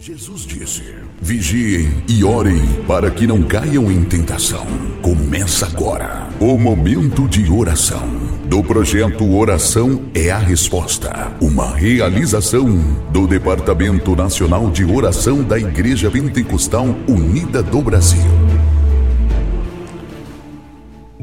Jesus disse: Vigiem e orem para que não caiam em tentação. Começa agora o momento de oração do projeto Oração é a Resposta, uma realização do Departamento Nacional de Oração da Igreja Pentecostal Unida do Brasil.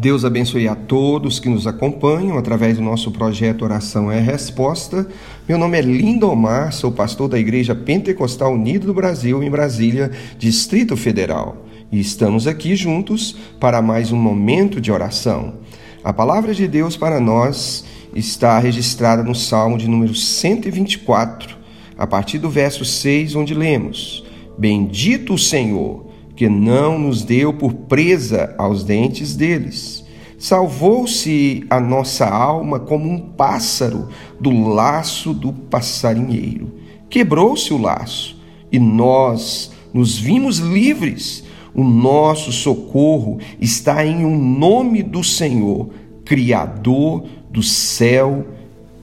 Deus abençoe a todos que nos acompanham através do nosso projeto Oração é Resposta. Meu nome é Lindomar, sou pastor da Igreja Pentecostal Unida do Brasil, em Brasília, Distrito Federal. E estamos aqui juntos para mais um momento de oração. A palavra de Deus para nós está registrada no Salmo de número 124, a partir do verso 6, onde lemos: Bendito o Senhor que não nos deu por presa aos dentes deles. Salvou-se a nossa alma como um pássaro do laço do passarinheiro. Quebrou-se o laço e nós nos vimos livres. O nosso socorro está em o um nome do Senhor, Criador do céu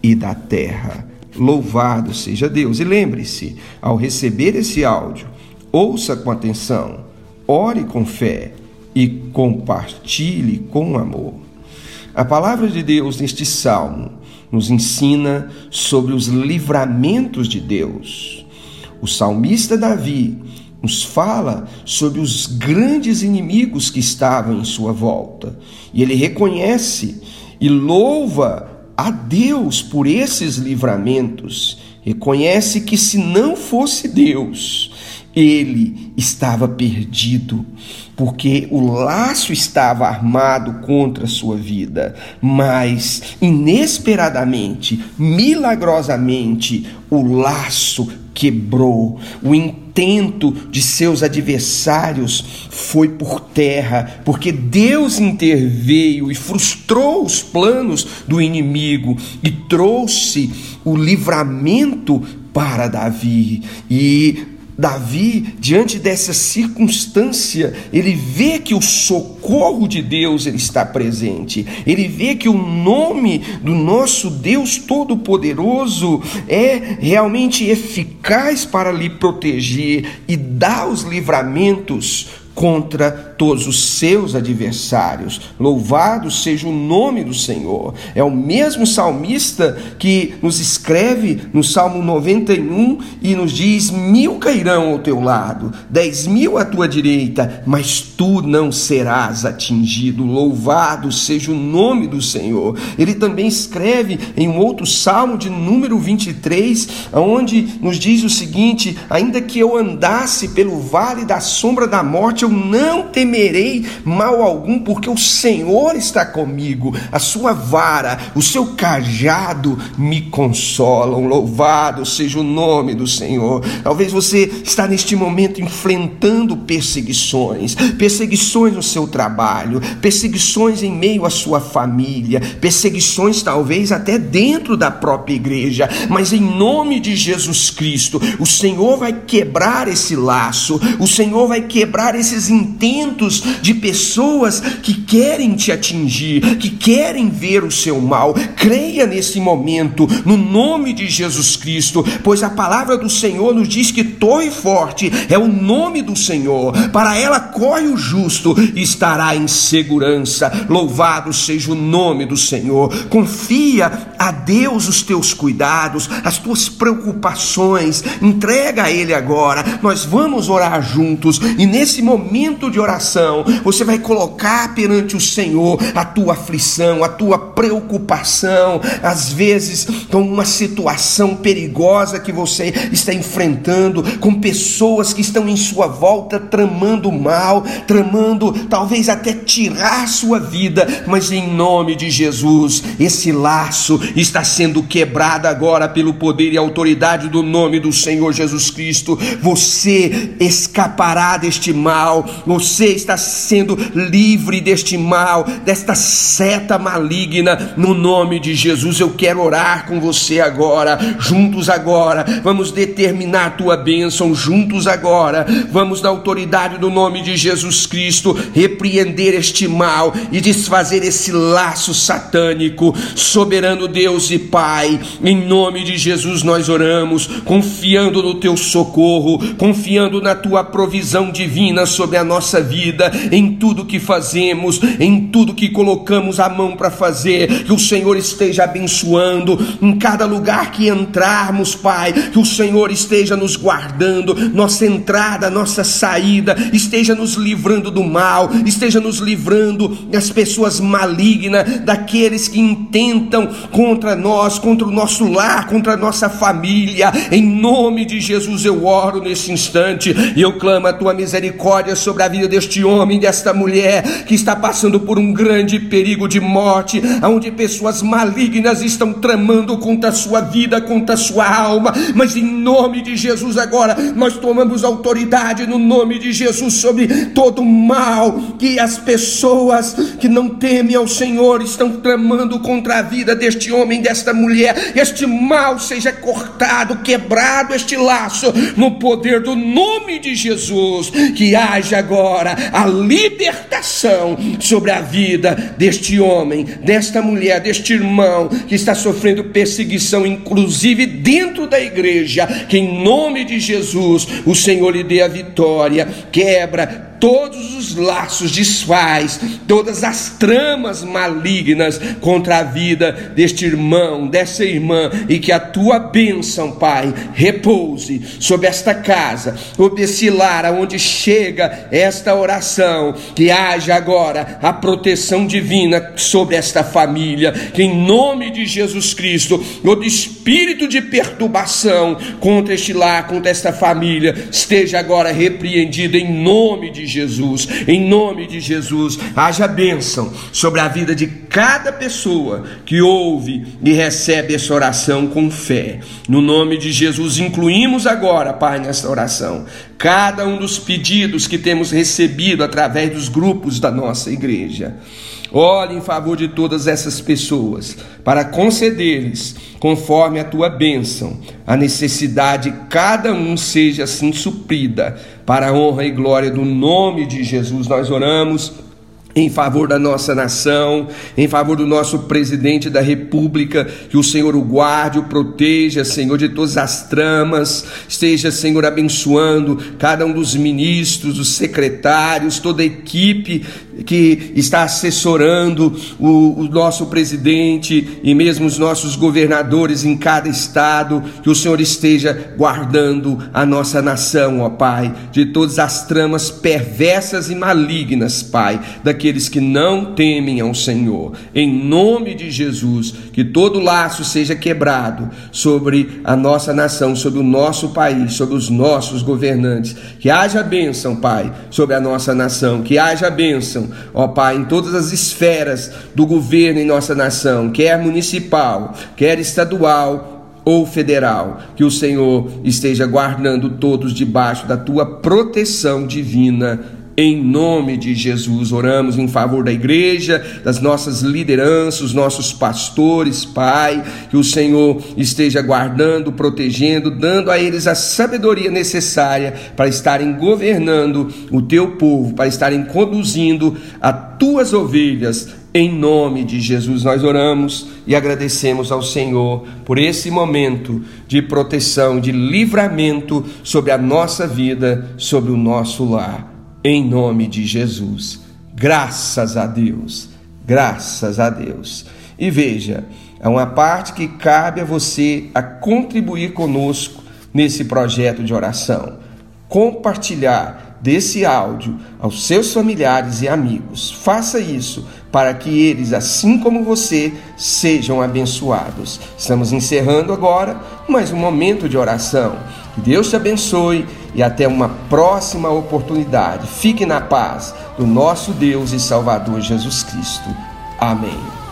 e da terra. Louvado seja Deus. E lembre-se, ao receber esse áudio, ouça com atenção ore com fé e compartilhe com amor. A palavra de Deus neste salmo nos ensina sobre os livramentos de Deus. O salmista Davi nos fala sobre os grandes inimigos que estavam em sua volta. E ele reconhece e louva a Deus por esses livramentos. Reconhece que se não fosse Deus, ele estava perdido, porque o laço estava armado contra a sua vida, mas inesperadamente, milagrosamente, o laço quebrou, o intento de seus adversários foi por terra, porque Deus interveio e frustrou os planos do inimigo e trouxe o livramento para Davi. E Davi, diante dessa circunstância, ele vê que o socorro de Deus ele está presente. Ele vê que o nome do nosso Deus Todo-Poderoso é realmente eficaz para lhe proteger e dar os livramentos contra todos os seus adversários. Louvado seja o nome do Senhor. É o mesmo salmista que nos escreve no Salmo 91 e nos diz: Mil cairão ao teu lado, dez mil à tua direita, mas tu não serás atingido. Louvado seja o nome do Senhor. Ele também escreve em um outro salmo de número 23, onde nos diz o seguinte: Ainda que eu andasse pelo vale da sombra da morte, eu não temerei mal algum, porque o Senhor está comigo, a sua vara, o seu cajado me consolam. Louvado seja o nome do Senhor. Talvez você está neste momento enfrentando perseguições, perseguições no seu trabalho, perseguições em meio à sua família, perseguições talvez até dentro da própria igreja, mas em nome de Jesus Cristo, o Senhor vai quebrar esse laço, o Senhor vai quebrar esse esses intentos de pessoas que querem te atingir, que querem ver o seu mal. Creia nesse momento, no nome de Jesus Cristo, pois a palavra do Senhor nos diz que torre forte é o nome do Senhor. Para ela corre o justo e estará em segurança. Louvado seja o nome do Senhor. Confia a Deus os teus cuidados, as tuas preocupações. Entrega a Ele agora. Nós vamos orar juntos e nesse momento momento de oração, você vai colocar perante o Senhor a tua aflição, a tua preocupação, às vezes com uma situação perigosa que você está enfrentando, com pessoas que estão em sua volta tramando mal, tramando talvez até tirar sua vida, mas em nome de Jesus, esse laço está sendo quebrado agora pelo poder e autoridade do nome do Senhor Jesus Cristo. Você escapará deste mal mal. Você está sendo livre deste mal, desta seta maligna, no nome de Jesus. Eu quero orar com você agora, juntos agora. Vamos determinar a tua bênção juntos agora. Vamos, na autoridade do nome de Jesus Cristo, repreender este mal e desfazer esse laço satânico. Soberano Deus e Pai, em nome de Jesus nós oramos, confiando no teu socorro, confiando na tua provisão divina sobre a nossa vida, em tudo que fazemos, em tudo que colocamos a mão para fazer, que o Senhor esteja abençoando em cada lugar que entrarmos, Pai, que o Senhor esteja nos guardando, nossa entrada, nossa saída, esteja nos livrando do mal, esteja nos livrando das pessoas malignas, daqueles que intentam contra nós, contra o nosso lar, contra a nossa família. Em nome de Jesus eu oro nesse instante e eu clamo a tua misericórdia sobre a vida deste homem, desta mulher que está passando por um grande perigo de morte, onde pessoas malignas estão tramando contra a sua vida, contra a sua alma. Mas em nome de Jesus agora nós tomamos autoridade no nome de Jesus sobre todo o mal que as pessoas que não temem ao Senhor estão tramando contra a vida deste homem, desta mulher. Este mal seja cortado, quebrado este laço no poder do nome de Jesus. Que haja agora a libertação sobre a vida deste homem, desta mulher, deste irmão que está sofrendo perseguição, inclusive dentro da igreja. Que em nome de Jesus o Senhor lhe dê a vitória, quebra todos os laços, desfaz todas as tramas malignas contra a vida deste irmão, dessa irmã, e que a tua bênção, Pai, repouse sobre esta casa, sobre esse lar aonde chega esta oração, que haja agora a proteção divina sobre esta família, que em nome de Jesus Cristo, todo espírito de perturbação contra este lar, contra esta família, esteja agora repreendido em nome de Jesus, em nome de Jesus, haja bênção sobre a vida de cada pessoa que ouve e recebe essa oração com fé. No nome de Jesus, incluímos agora, Pai, nessa oração, cada um dos pedidos que temos recebido através dos grupos da nossa igreja. Olhe em favor de todas essas pessoas, para conceder-lhes, conforme a tua bênção, a necessidade de cada um seja assim suprida, para a honra e glória do nome de Jesus. Nós oramos em favor da nossa nação, em favor do nosso presidente da República, que o Senhor o guarde, o proteja, Senhor, de todas as tramas, esteja, Senhor, abençoando cada um dos ministros, dos secretários, toda a equipe que está assessorando o, o nosso presidente e mesmo os nossos governadores em cada estado, que o Senhor esteja guardando a nossa nação, ó Pai, de todas as tramas perversas e malignas, Pai, daqui aqueles que não temem ao Senhor. Em nome de Jesus, que todo laço seja quebrado sobre a nossa nação, sobre o nosso país, sobre os nossos governantes. Que haja bênção, Pai, sobre a nossa nação. Que haja bênção, ó Pai, em todas as esferas do governo em nossa nação, quer municipal, quer estadual ou federal, que o Senhor esteja guardando todos debaixo da tua proteção divina em nome de Jesus, oramos em favor da igreja, das nossas lideranças, os nossos pastores, Pai, que o Senhor esteja guardando, protegendo, dando a eles a sabedoria necessária para estarem governando o teu povo, para estarem conduzindo as tuas ovelhas. Em nome de Jesus, nós oramos e agradecemos ao Senhor por esse momento de proteção, de livramento sobre a nossa vida, sobre o nosso lar em nome de Jesus. Graças a Deus, graças a Deus. E veja, é uma parte que cabe a você a contribuir conosco nesse projeto de oração. Compartilhar desse áudio aos seus familiares e amigos. Faça isso para que eles, assim como você, sejam abençoados. Estamos encerrando agora mais um momento de oração. Que Deus te abençoe e até uma próxima oportunidade. Fique na paz do nosso Deus e Salvador Jesus Cristo. Amém.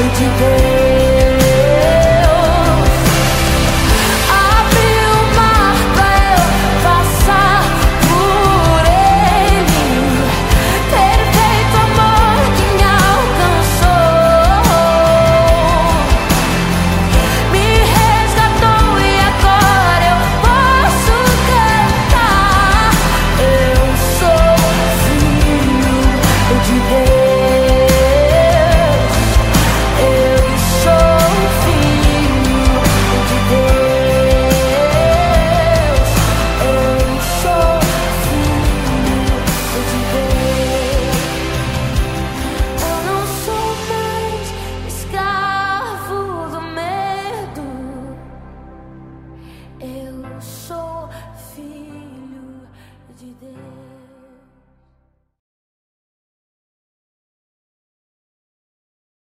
Did you go?